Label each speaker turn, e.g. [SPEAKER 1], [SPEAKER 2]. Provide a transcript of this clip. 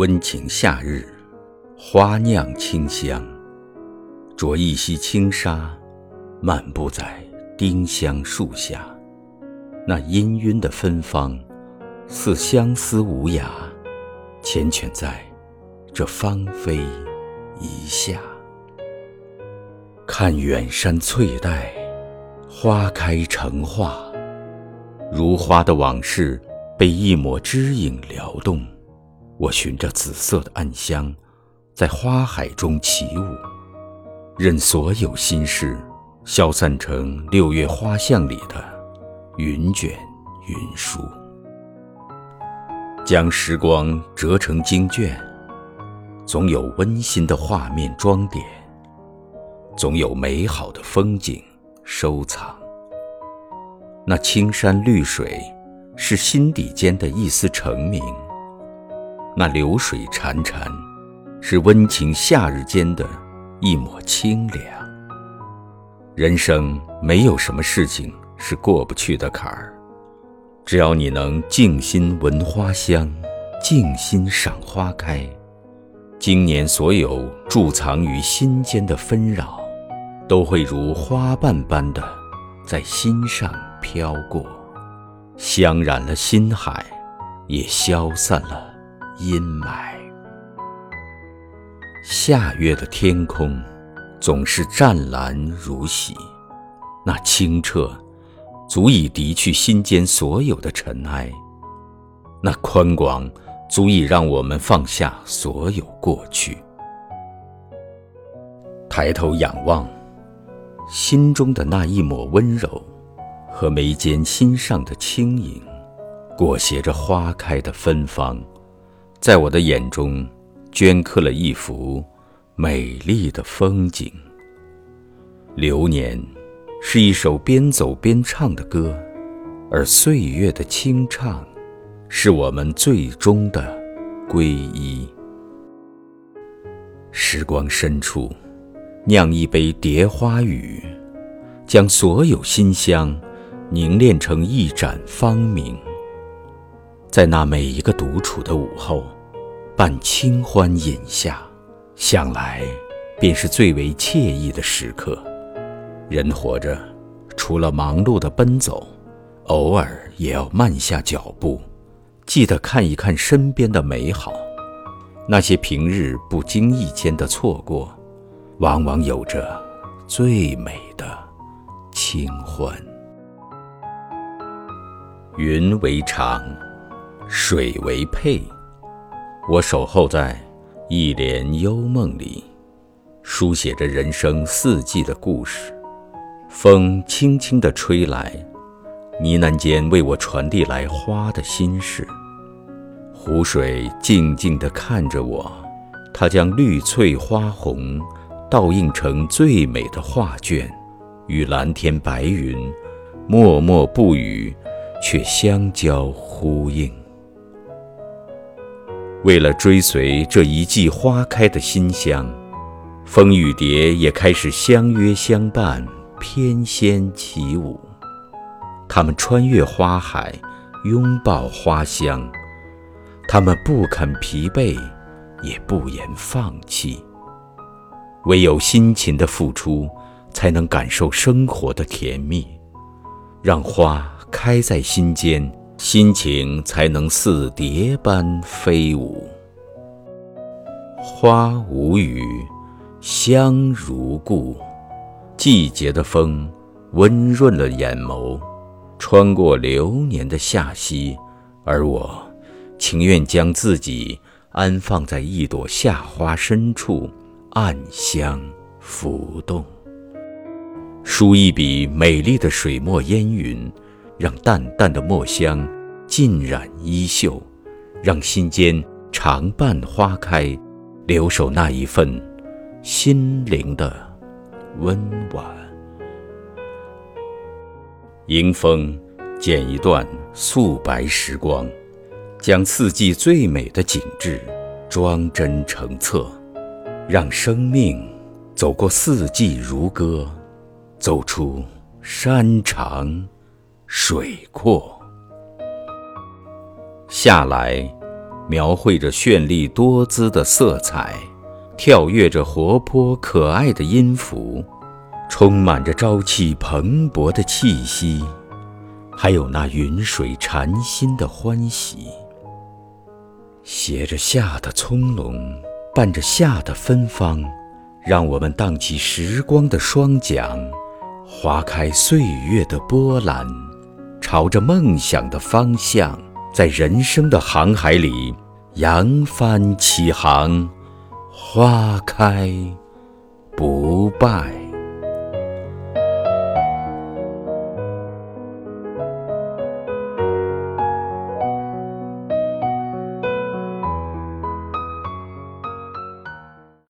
[SPEAKER 1] 温情夏日，花酿清香，着一袭轻纱，漫步在丁香树下。那氤氲的芬芳，似相思无涯，缱绻在这芳菲一夏。看远山翠黛，花开成画，如花的往事被一抹枝影撩动。我循着紫色的暗香，在花海中起舞，任所有心事消散成六月花巷里的云卷云舒。将时光折成经卷，总有温馨的画面装点，总有美好的风景收藏。那青山绿水，是心底间的一丝澄明。那流水潺潺，是温情夏日间的一抹清凉。人生没有什么事情是过不去的坎儿，只要你能静心闻花香，静心赏花开，今年所有贮藏于心间的纷扰，都会如花瓣般的在心上飘过，香染了心海，也消散了。阴霾，夏月的天空总是湛蓝如洗，那清澈足以涤去心间所有的尘埃，那宽广足以让我们放下所有过去。抬头仰望，心中的那一抹温柔，和眉间心上的轻盈，裹挟着花开的芬芳。在我的眼中，镌刻了一幅美丽的风景。流年是一首边走边唱的歌，而岁月的清唱，是我们最终的皈依。时光深处，酿一杯蝶花雨，将所有馨香凝练成一盏芳茗。在那每一个独处的午后，伴清欢饮下，想来便是最为惬意的时刻。人活着，除了忙碌的奔走，偶尔也要慢下脚步，记得看一看身边的美好。那些平日不经意间的错过，往往有着最美的清欢。云为裳。水为佩，我守候在一帘幽梦里，书写着人生四季的故事。风轻轻地吹来，呢喃间为我传递来花的心事。湖水静静地看着我，它将绿翠花红倒映成最美的画卷，与蓝天白云默默不语，却相交呼应。为了追随这一季花开的馨香，风雨蝶也开始相约相伴，翩跹起舞。它们穿越花海，拥抱花香。它们不肯疲惫，也不言放弃。唯有辛勤的付出，才能感受生活的甜蜜。让花开在心间。心情才能似蝶般飞舞。花无语，香如故。季节的风。温润了眼眸，穿过流年的夏夕，而我情愿将自己安放在一朵夏花深处，暗香浮动。书一笔美丽的水墨烟云。让淡淡的墨香浸染衣袖，让心间常伴花开，留守那一份心灵的温婉。迎风剪一段素白时光，将四季最美的景致装帧成册，让生命走过四季如歌，走出山长。水阔，下来，描绘着绚丽多姿的色彩，跳跃着活泼可爱的音符，充满着朝气蓬勃的气息，还有那云水禅心的欢喜。携着夏的葱茏，伴着夏的芬芳，让我们荡起时光的双桨，划开岁月的波澜，朝着梦想的方向，在人生的航海里扬帆起航，花开不败。